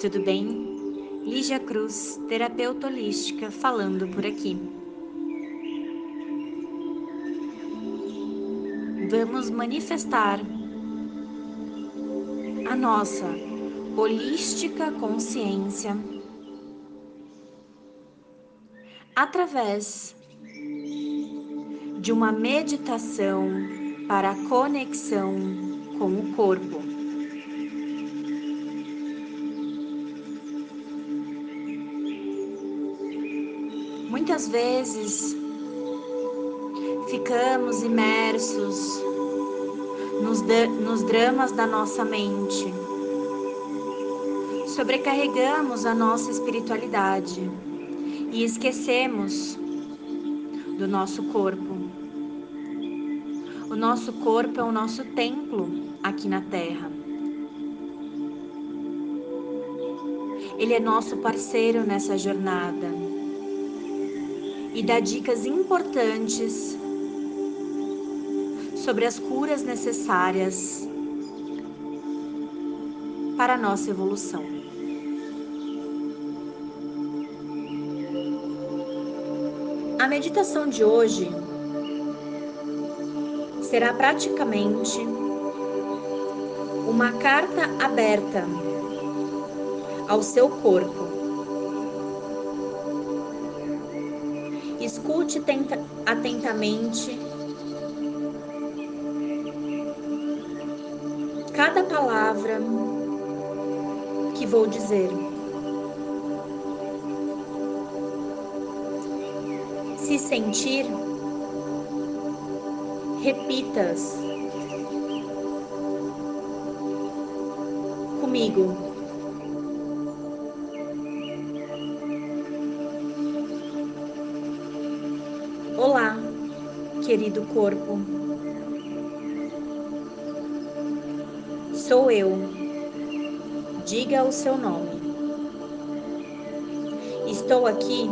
tudo bem? Lígia Cruz, terapeuta holística, falando por aqui. Vamos manifestar a nossa holística consciência através de uma meditação para a conexão com o corpo. Muitas vezes ficamos imersos nos, nos dramas da nossa mente, sobrecarregamos a nossa espiritualidade e esquecemos do nosso corpo. O nosso corpo é o nosso templo aqui na Terra. Ele é nosso parceiro nessa jornada e dá dicas importantes sobre as curas necessárias para a nossa evolução. A meditação de hoje será praticamente uma carta aberta ao seu corpo. Escute atentamente cada palavra que vou dizer. Se sentir, repitas comigo. Querido corpo. Sou eu. Diga o seu nome. Estou aqui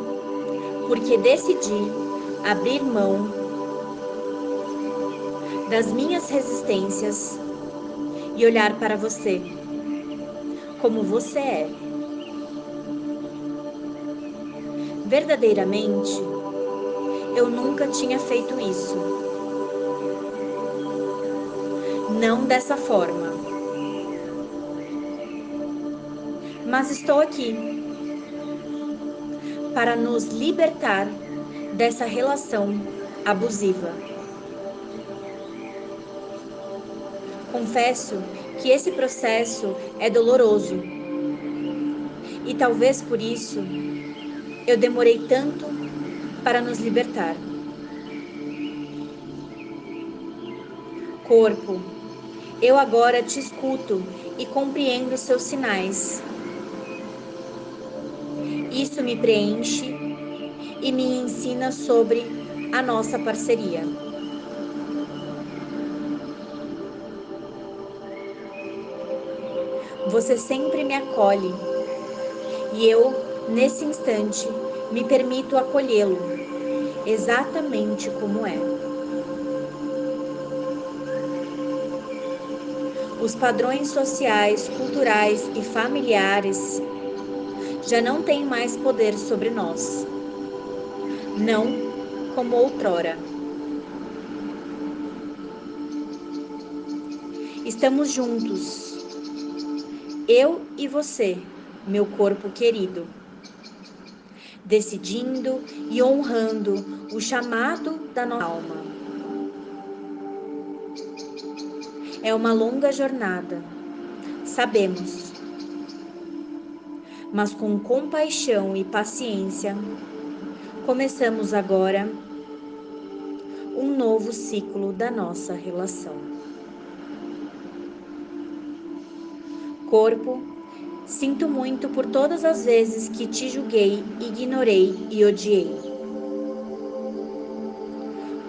porque decidi abrir mão das minhas resistências e olhar para você como você é. Verdadeiramente, eu nunca tinha feito isso. Não dessa forma. Mas estou aqui para nos libertar dessa relação abusiva. Confesso que esse processo é doloroso e talvez por isso eu demorei tanto para nos libertar. Corpo, eu agora te escuto e compreendo seus sinais isso me preenche e me ensina sobre a nossa parceria. Você sempre me acolhe e eu, nesse instante, me permito acolhê-lo exatamente como é. Os padrões sociais, culturais e familiares já não tem mais poder sobre nós. Não como outrora. Estamos juntos, eu e você, meu corpo querido, decidindo e honrando o chamado da nossa alma. É uma longa jornada, sabemos mas com compaixão e paciência, começamos agora um novo ciclo da nossa relação. Corpo, sinto muito por todas as vezes que te julguei, ignorei e odiei.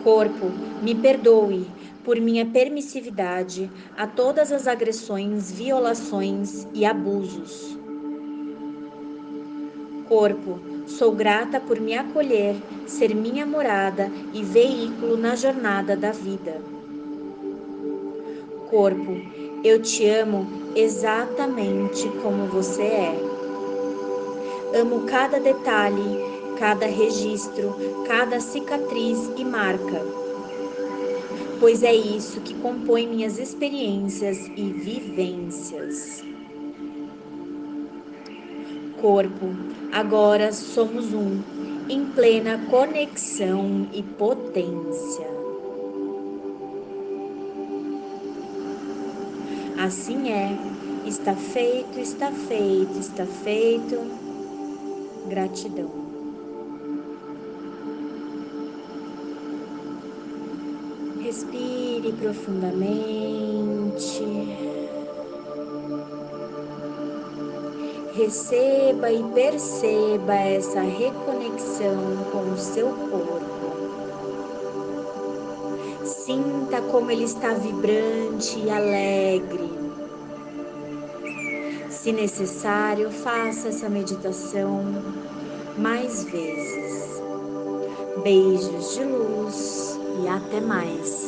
Corpo, me perdoe por minha permissividade a todas as agressões, violações e abusos corpo, sou grata por me acolher, ser minha morada e veículo na jornada da vida. Corpo, eu te amo exatamente como você é. Amo cada detalhe, cada registro, cada cicatriz e marca, pois é isso que compõe minhas experiências e vivências. Corpo, agora somos um, em plena conexão e potência. Assim é, está feito, está feito, está feito Gratidão. Respire profundamente. Receba e perceba essa reconexão com o seu corpo. Sinta como ele está vibrante e alegre. Se necessário, faça essa meditação mais vezes. Beijos de luz e até mais.